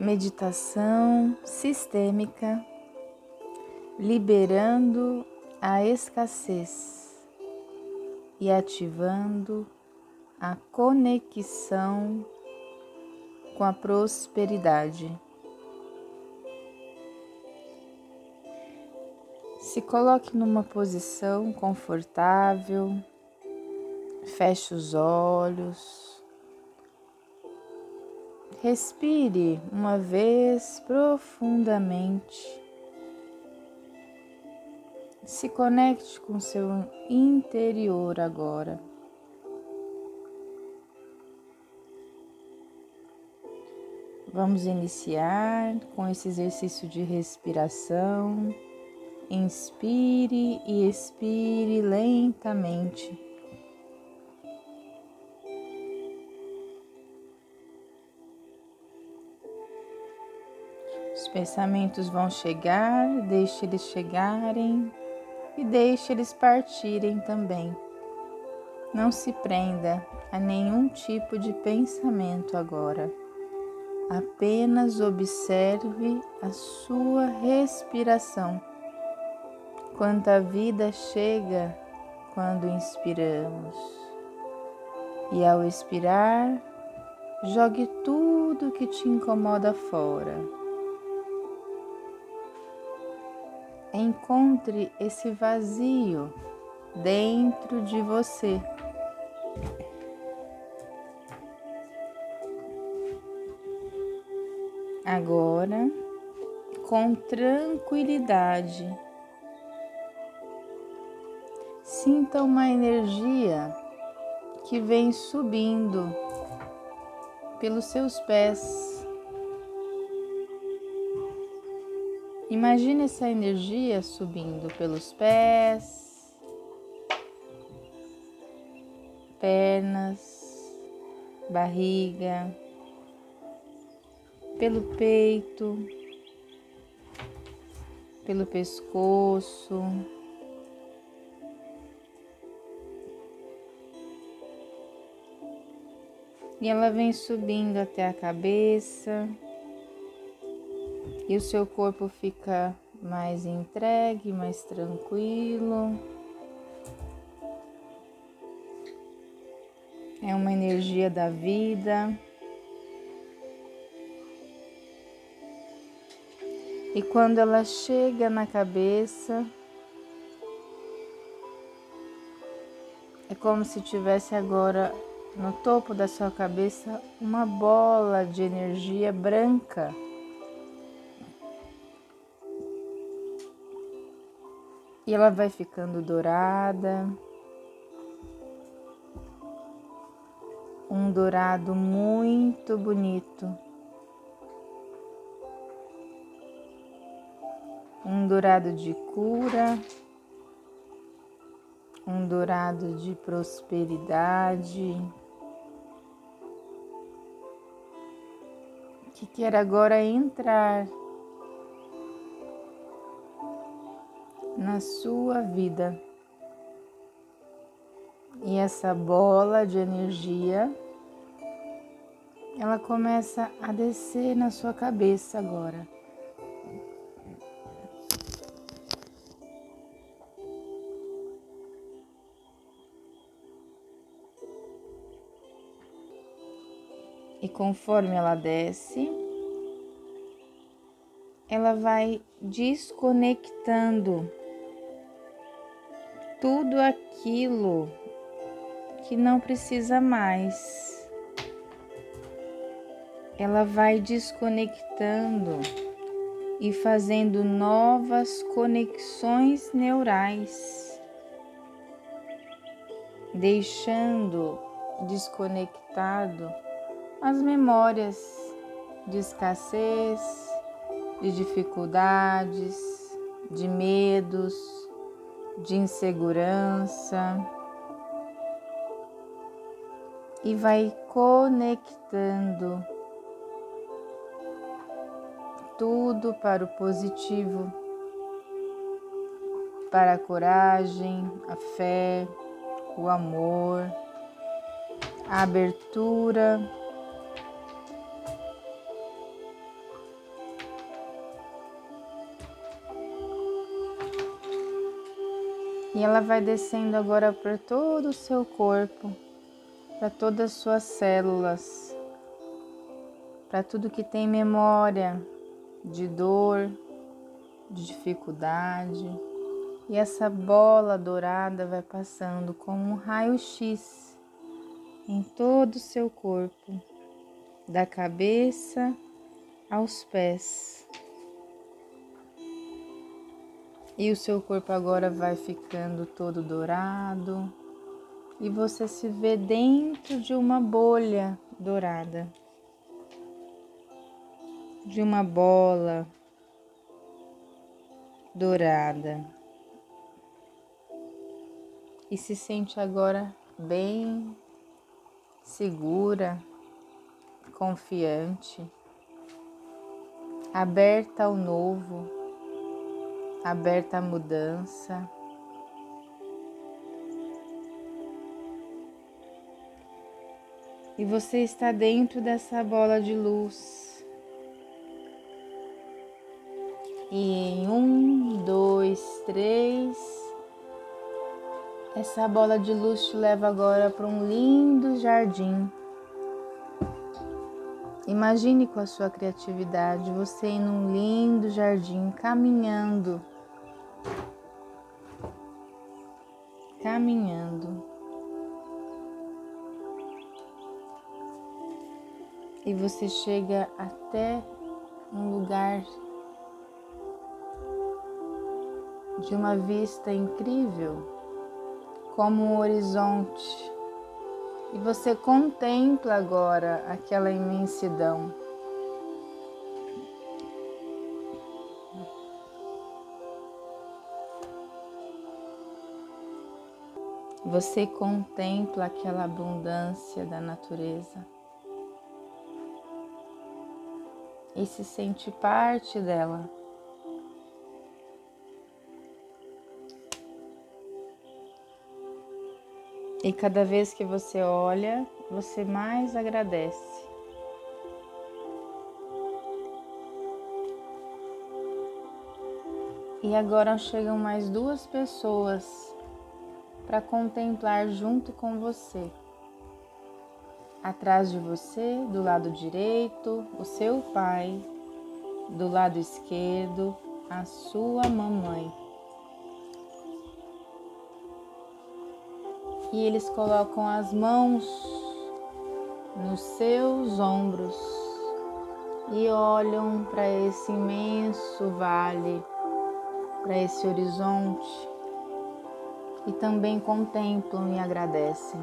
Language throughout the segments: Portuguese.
meditação sistêmica, liberando a escassez e ativando a conexão com a prosperidade. Se coloque numa posição confortável, feche os olhos. Respire uma vez profundamente. Se conecte com seu interior agora. Vamos iniciar com esse exercício de respiração. Inspire e expire lentamente. Pensamentos vão chegar, deixe eles chegarem e deixe eles partirem também. Não se prenda a nenhum tipo de pensamento agora. Apenas observe a sua respiração. Quanta vida chega quando inspiramos. E ao expirar, jogue tudo que te incomoda fora encontre esse vazio dentro de você. Agora, com tranquilidade, sinta uma energia que vem subindo pelos seus pés Imagine essa energia subindo pelos pés, pernas, barriga, pelo peito, pelo pescoço. E ela vem subindo até a cabeça e o seu corpo fica mais entregue, mais tranquilo. É uma energia da vida. E quando ela chega na cabeça, é como se tivesse agora no topo da sua cabeça uma bola de energia branca e ela vai ficando dourada. Um dourado muito bonito. Um dourado de cura, um dourado de prosperidade, que quer agora entrar na sua vida. E essa bola de energia, ela começa a descer na sua cabeça agora. E conforme ela desce, ela vai desconectando tudo aquilo que não precisa mais. Ela vai desconectando e fazendo novas conexões neurais, deixando desconectado as memórias de escassez, de dificuldades, de medos, de insegurança. E vai conectando tudo para o positivo, para a coragem, a fé, o amor, a abertura E ela vai descendo agora por todo o seu corpo, para todas as suas células, para tudo que tem memória de dor, de dificuldade. E essa bola dourada vai passando como um raio-x em todo o seu corpo, da cabeça aos pés. E o seu corpo agora vai ficando todo dourado. E você se vê dentro de uma bolha dourada, de uma bola dourada. E se sente agora bem segura, confiante, aberta ao novo aberta à mudança. E você está dentro dessa bola de luz. E em um, dois, três, essa bola de luz te leva agora para um lindo jardim. Imagine com a sua criatividade você em um lindo jardim caminhando. Caminhando. E você chega até um lugar de uma vista incrível, como um horizonte e você contempla agora aquela imensidão. Você contempla aquela abundância da natureza e se sente parte dela. E cada vez que você olha, você mais agradece. E agora chegam mais duas pessoas para contemplar junto com você. Atrás de você, do lado direito, o seu pai, do lado esquerdo, a sua mamãe. E eles colocam as mãos nos seus ombros e olham para esse imenso vale, para esse horizonte e também contemplam e agradecem.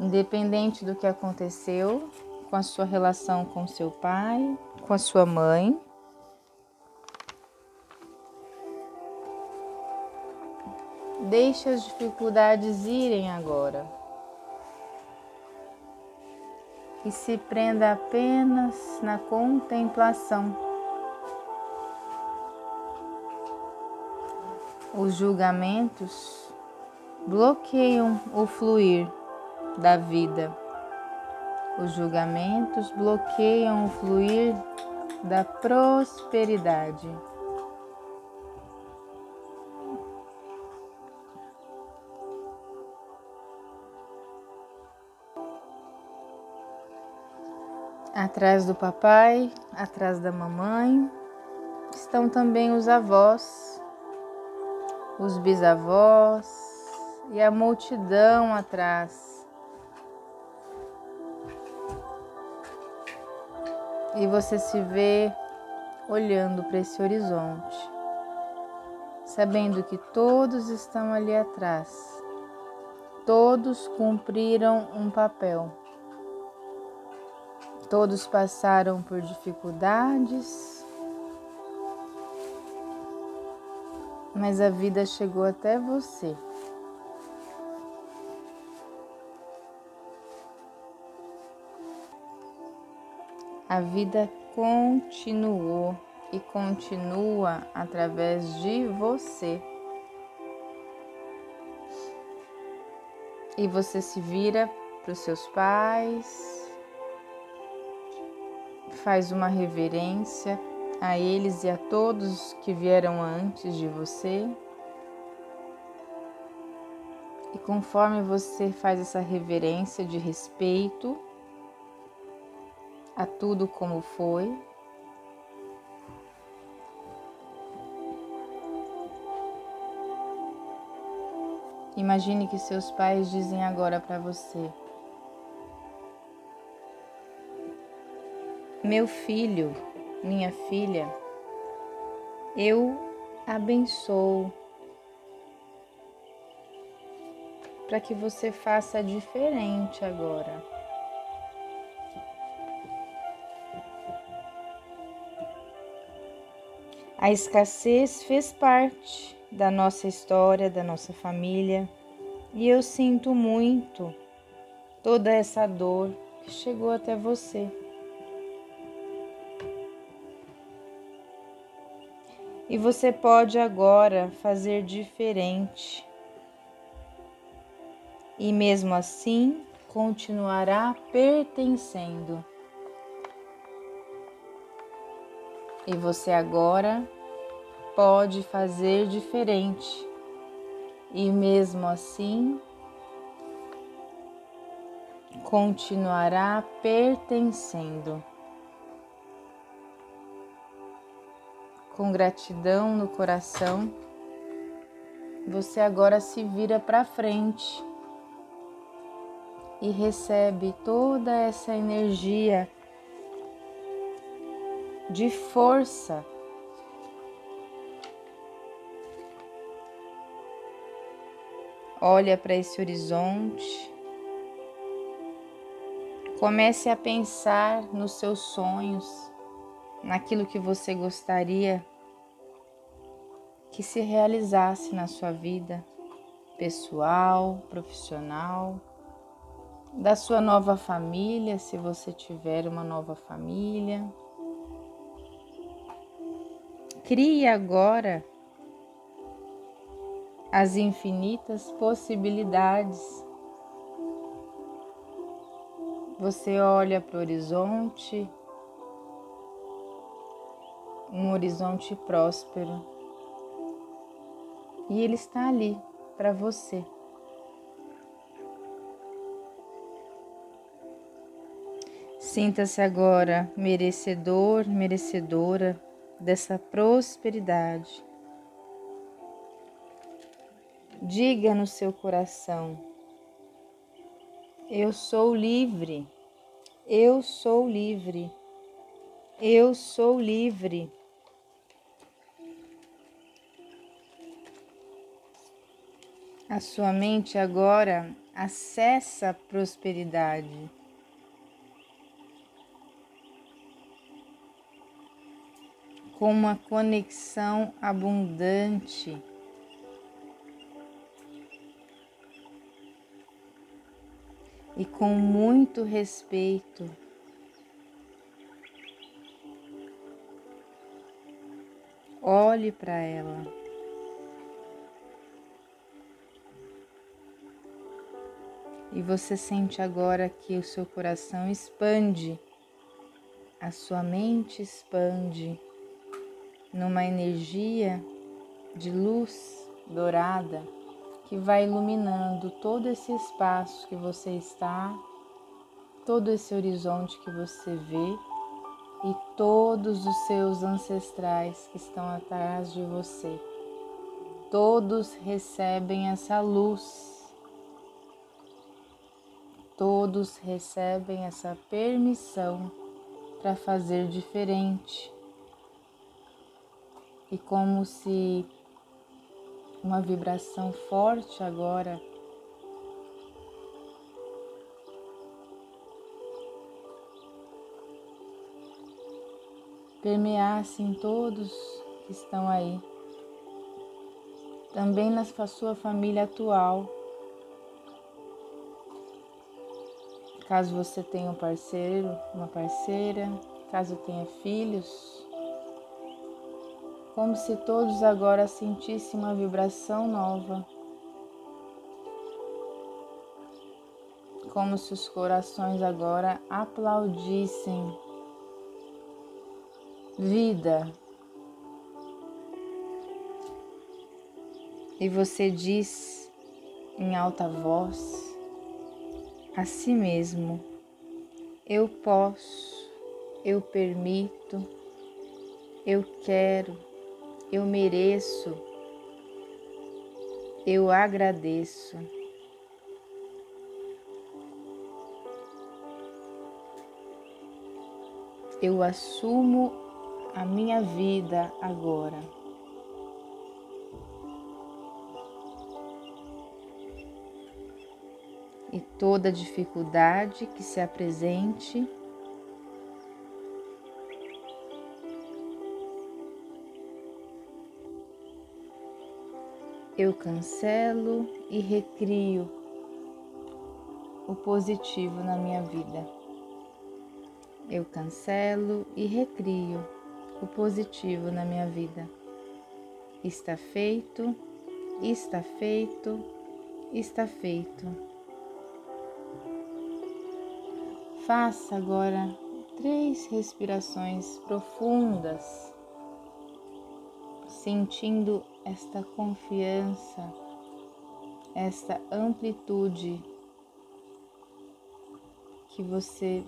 Independente do que aconteceu com a sua relação com seu pai, com a sua mãe, Deixe as dificuldades irem agora. E se prenda apenas na contemplação. Os julgamentos bloqueiam o fluir da vida. Os julgamentos bloqueiam o fluir da prosperidade. Atrás do papai, atrás da mamãe, estão também os avós, os bisavós e a multidão atrás. E você se vê olhando para esse horizonte, sabendo que todos estão ali atrás, todos cumpriram um papel Todos passaram por dificuldades, mas a vida chegou até você. A vida continuou e continua através de você. E você se vira para os seus pais, faz uma reverência, a eles e a todos que vieram antes de você. E conforme você faz essa reverência de respeito a tudo como foi, Imagine que seus pais dizem agora para você: Meu filho, minha filha, eu abençoo para que você faça diferente agora. A escassez fez parte da nossa história, da nossa família, e eu sinto muito toda essa dor que chegou até você. E você pode agora fazer diferente. E mesmo assim, continuará pertencendo. E você agora pode fazer diferente e mesmo assim continuará pertencendo. Com gratidão no coração, você agora se vira para frente e recebe toda essa energia de força Olha para esse horizonte. Comece a pensar nos seus sonhos, naquilo que você gostaria que se realizasse na sua vida pessoal, profissional, da sua nova família, se você tiver uma nova família. Crie agora as infinitas possibilidades. Você olha para o horizonte, um horizonte próspero, e ele está ali para você. Sinta-se agora merecedor, merecedora dessa prosperidade. Diga no seu coração: Eu sou livre, eu sou livre, eu sou livre. A sua mente agora acessa a prosperidade. Com uma conexão abundante e com muito respeito. Olhe para ela. E você sente agora que o seu coração expande, a sua mente expande numa energia de luz dourada que vai iluminando todo esse espaço que você está, todo esse horizonte que você vê e todos os seus ancestrais que estão atrás de você. Todos recebem essa luz. Todos recebem essa permissão para fazer diferente. E como se uma vibração forte agora. Permeasse em todos que estão aí, também na sua família atual. Caso você tenha um parceiro, uma parceira, caso tenha filhos, como se todos agora sentissem uma vibração nova, como se os corações agora aplaudissem vida. E você diz em alta voz a si mesmo: Eu posso, eu permito, eu quero, eu mereço, eu agradeço. Eu assumo a minha vida agora. Toda dificuldade que se apresente, eu cancelo e recrio o positivo na minha vida. Eu cancelo e recrio o positivo na minha vida. Está feito, está feito, está feito. Faça agora três respirações profundas, sentindo esta confiança, esta amplitude que você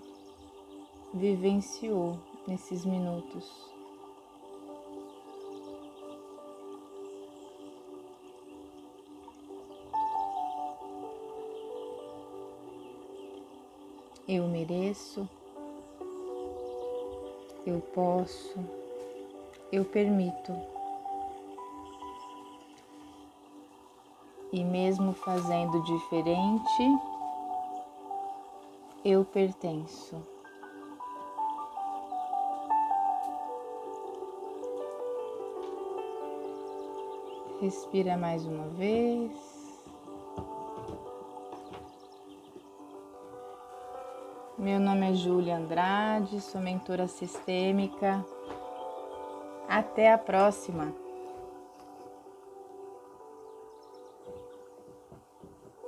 vivenciou nesses minutos. Eu mereço, eu posso, eu permito. E mesmo fazendo diferente, eu pertenço. Respira mais uma vez. Meu nome é Júlia Andrade, sou mentora sistêmica. Até a próxima!